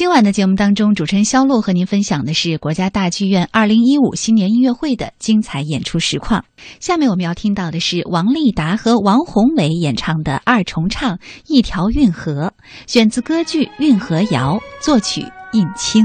今晚的节目当中，主持人肖璐和您分享的是国家大剧院二零一五新年音乐会的精彩演出实况。下面我们要听到的是王丽达和王宏伟演唱的二重唱《一条运河》，选自歌剧《运河谣》，作曲应清。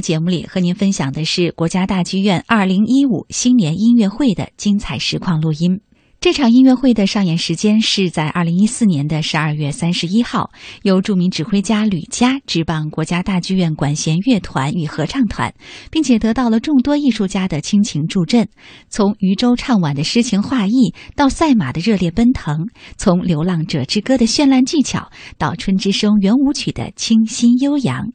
节目里，和您分享的是国家大剧院二零一五新年音乐会的精彩实况录音。这场音乐会的上演时间是在二零一四年的十二月三十一号，由著名指挥家吕嘉执棒国家大剧院管弦乐团与合唱团，并且得到了众多艺术家的倾情助阵。从渔舟唱晚的诗情画意，到赛马的热烈奔腾；从《流浪者之歌》的绚烂技巧，到《春之声》圆舞曲的清新悠扬，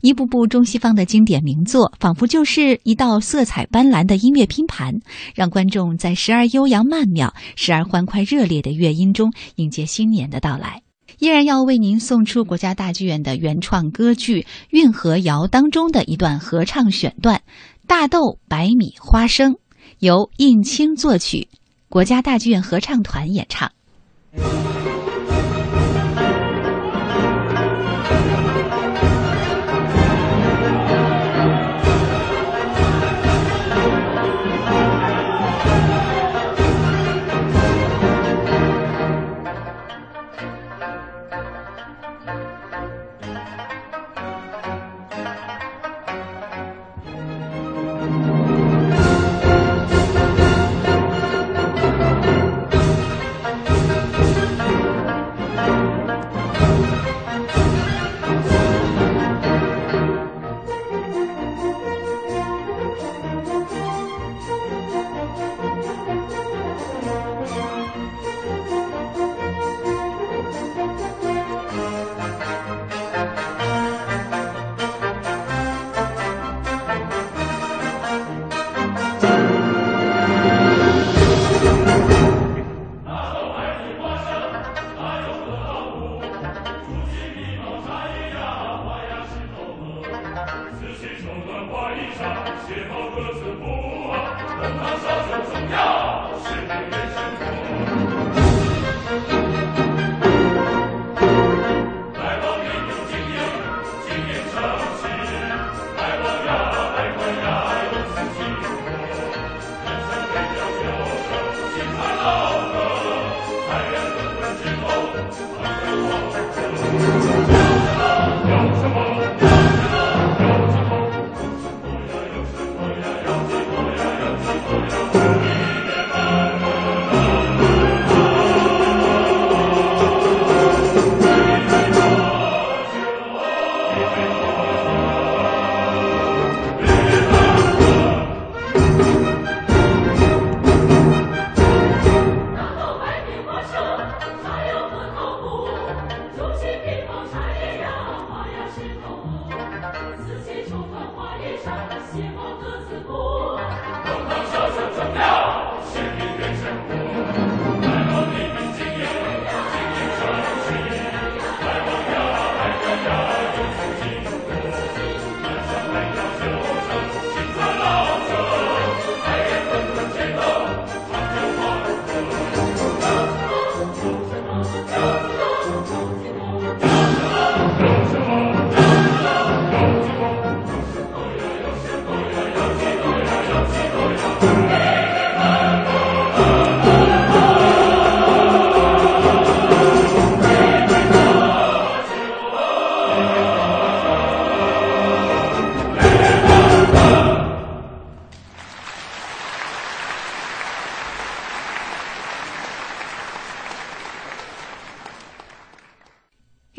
一部部中西方的经典名作，仿佛就是一道色彩斑斓的音乐拼盘，让观众在时而悠扬曼妙。时而欢快热烈的乐音中迎接新年的到来，依然要为您送出国家大剧院的原创歌剧《运河谣》当中的一段合唱选段，《大豆、白米、花生》，由印青作曲，国家大剧院合唱团演唱。《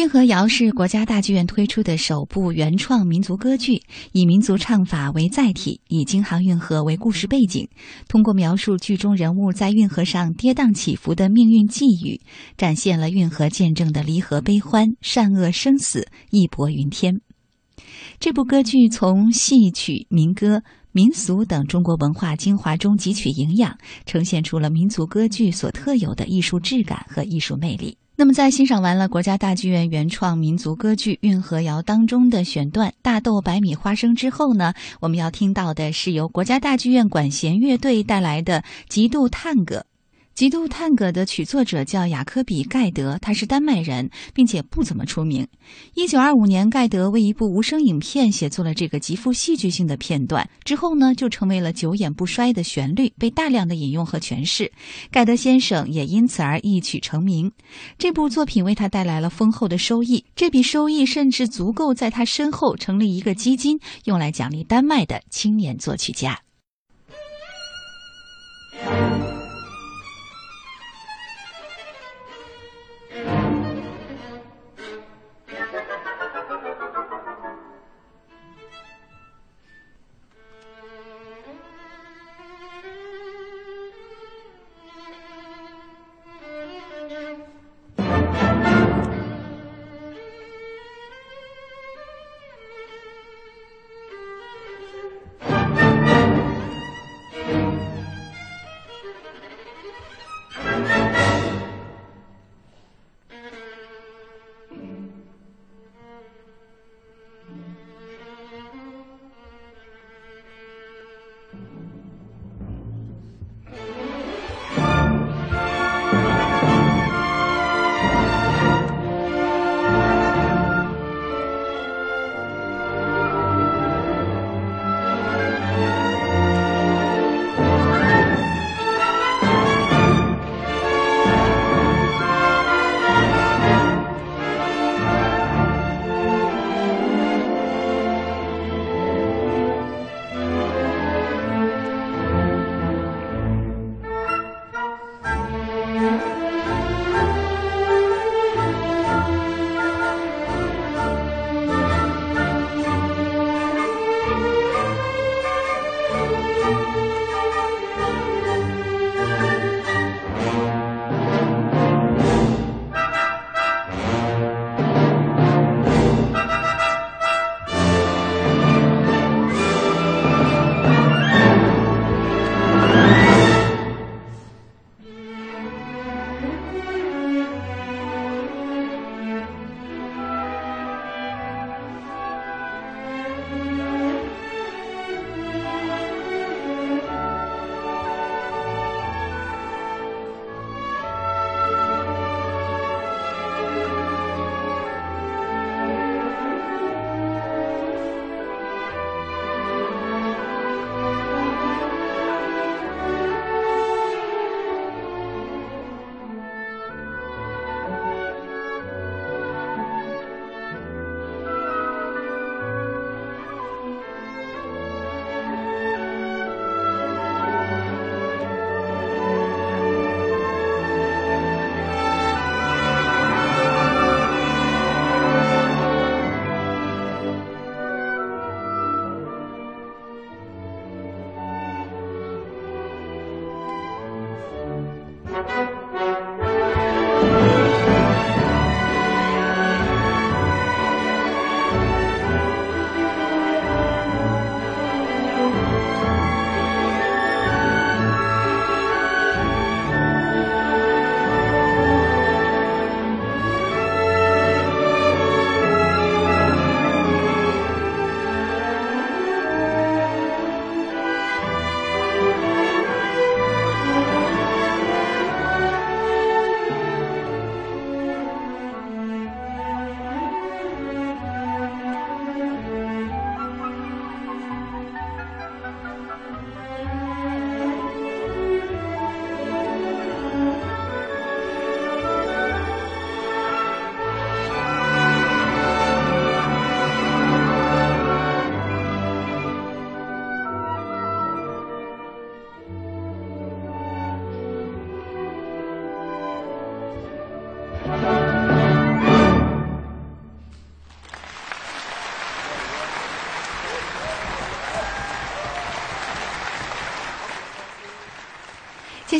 运河谣》是国家大剧院推出的首部原创民族歌剧，以民族唱法为载体，以京杭运河为故事背景，通过描述剧中人物在运河上跌宕起伏的命运际遇，展现了运河见证的离合悲欢、善恶生死、义薄云天。这部歌剧从戏曲、民歌、民俗等中国文化精华中汲取营养，呈现出了民族歌剧所特有的艺术质感和艺术魅力。那么，在欣赏完了国家大剧院原创民族歌剧《运河谣》当中的选段《大豆、白米、花生》之后呢，我们要听到的是由国家大剧院管弦乐队带来的《极度探戈》。极度探戈的曲作者叫雅科比·盖德，他是丹麦人，并且不怎么出名。一九二五年，盖德为一部无声影片写作了这个极富戏剧性的片段，之后呢，就成为了久演不衰的旋律，被大量的引用和诠释。盖德先生也因此而一曲成名。这部作品为他带来了丰厚的收益，这笔收益甚至足够在他身后成立一个基金，用来奖励丹麦的青年作曲家。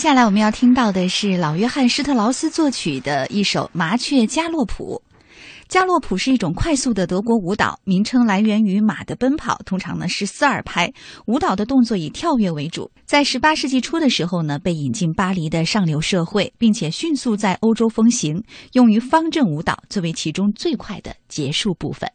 接下来我们要听到的是老约翰施特劳斯作曲的一首《麻雀加洛普》。加洛普是一种快速的德国舞蹈，名称来源于马的奔跑，通常呢是四二拍。舞蹈的动作以跳跃为主，在十八世纪初的时候呢，被引进巴黎的上流社会，并且迅速在欧洲风行，用于方阵舞蹈，作为其中最快的结束部分。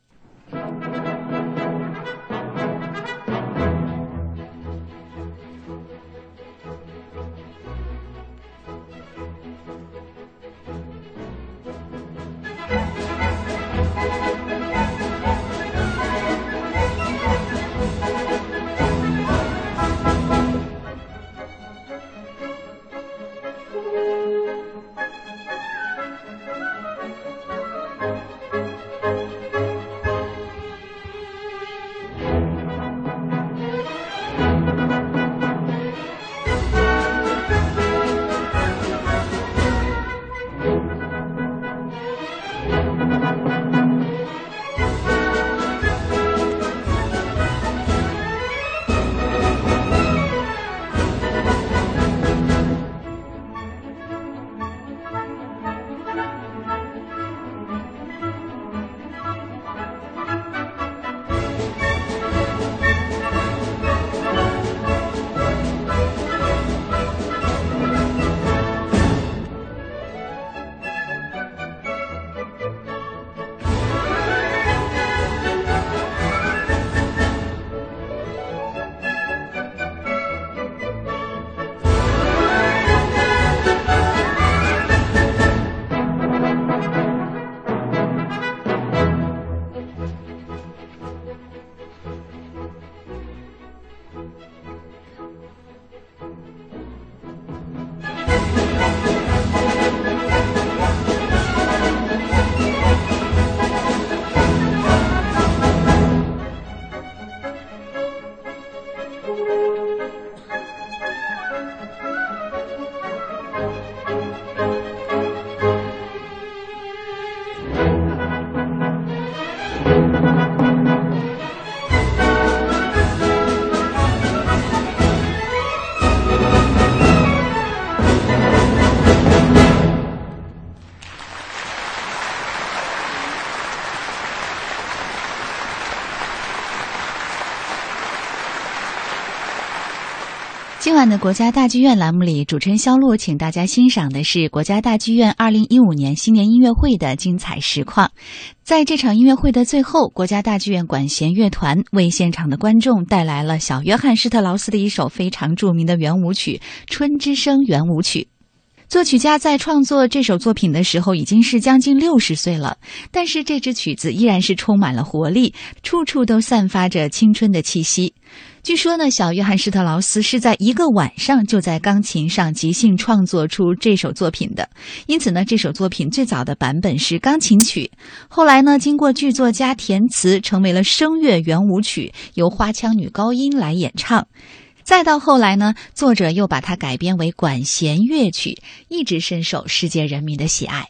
的国家大剧院栏目里，主持人肖璐请大家欣赏的是国家大剧院二零一五年新年音乐会的精彩实况。在这场音乐会的最后，国家大剧院管弦乐团为现场的观众带来了小约翰施特劳斯的一首非常著名的圆舞曲《春之声》圆舞曲。作曲家在创作这首作品的时候已经是将近六十岁了，但是这支曲子依然是充满了活力，处处都散发着青春的气息。据说呢，小约翰施特劳斯是在一个晚上就在钢琴上即兴创作出这首作品的，因此呢，这首作品最早的版本是钢琴曲，后来呢，经过剧作家填词，成为了声乐圆舞曲，由花腔女高音来演唱。再到后来呢，作者又把它改编为管弦乐曲，一直深受世界人民的喜爱。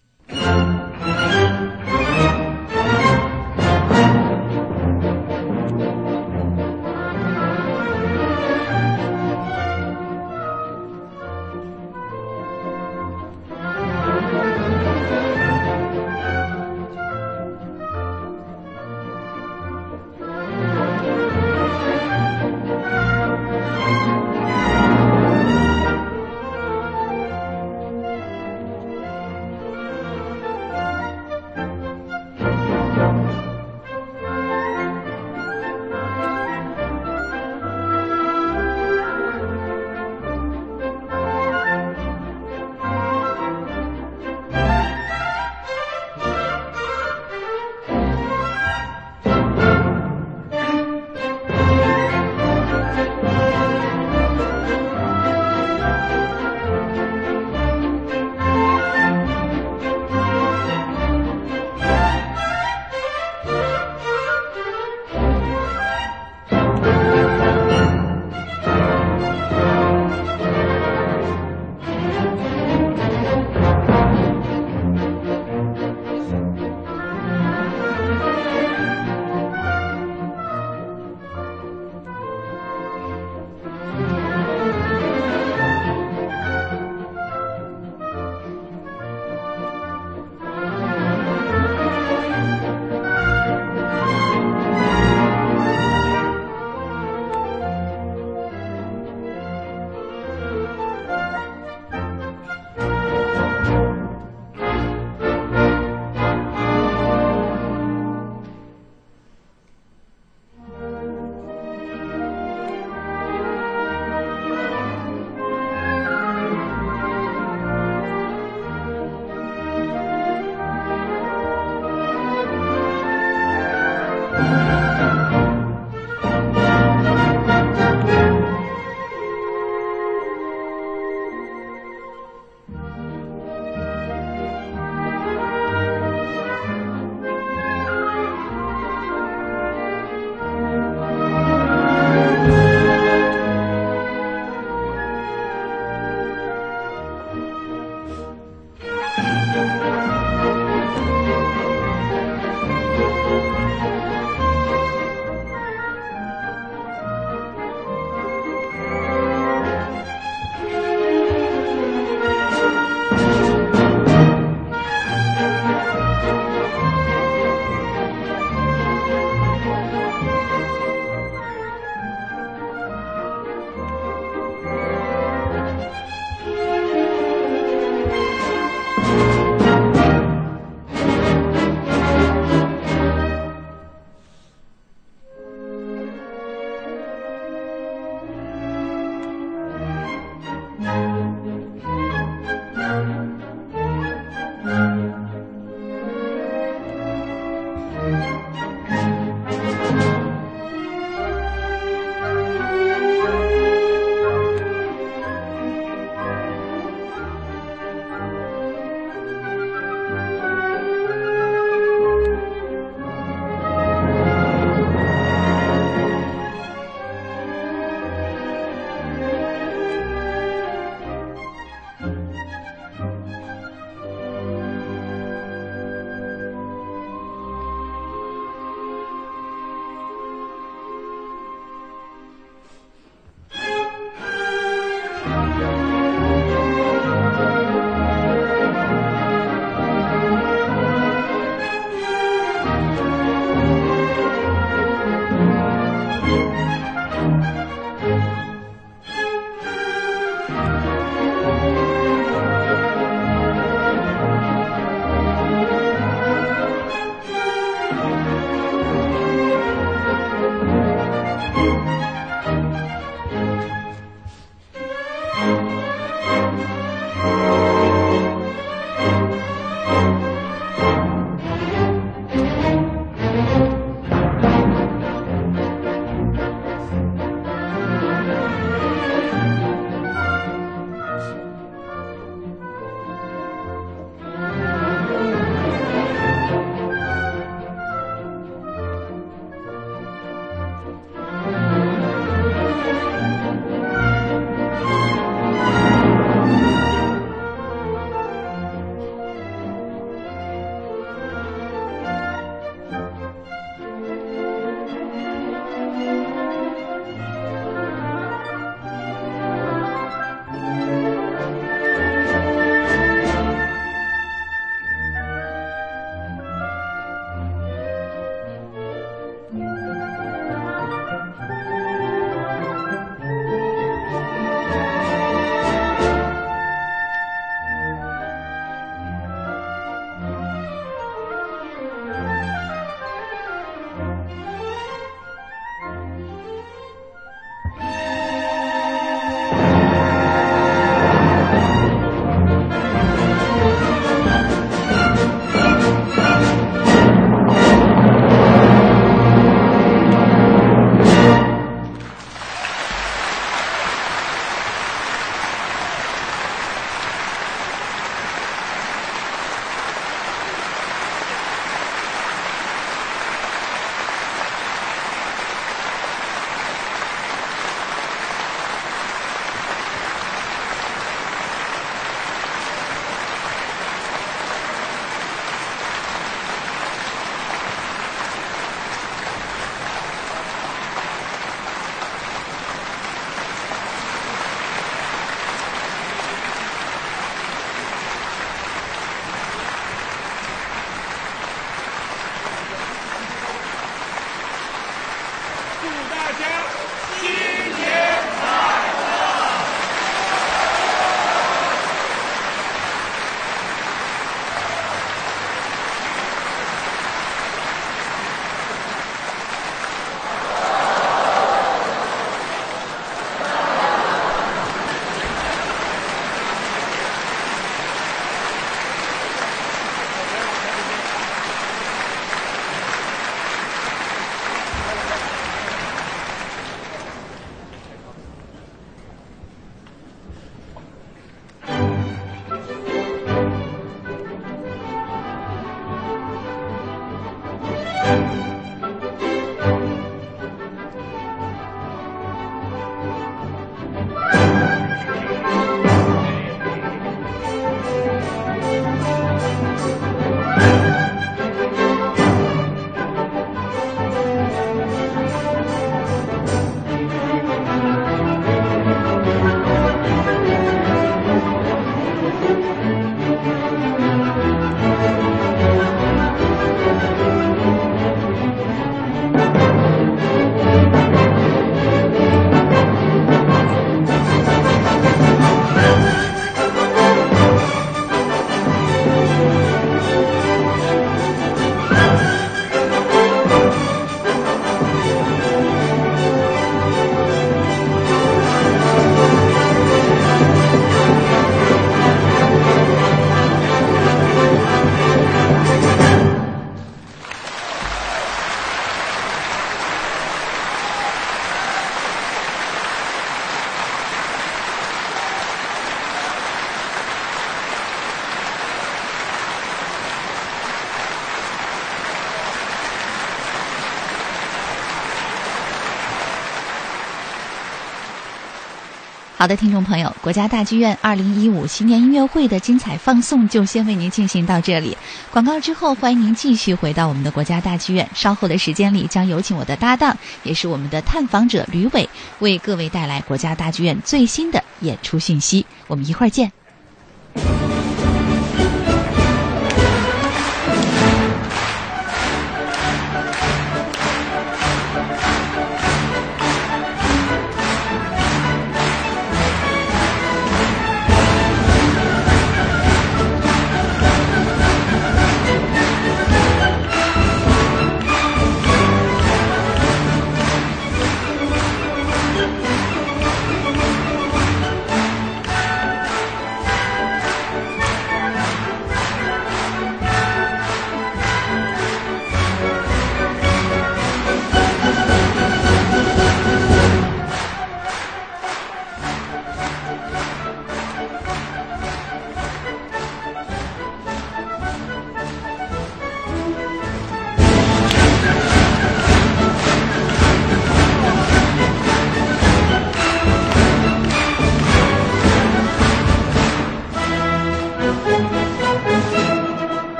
好的，听众朋友，国家大剧院二零一五新年音乐会的精彩放送就先为您进行到这里。广告之后，欢迎您继续回到我们的国家大剧院。稍后的时间里，将有请我的搭档，也是我们的探访者吕伟，为各位带来国家大剧院最新的演出信息。我们一会儿见。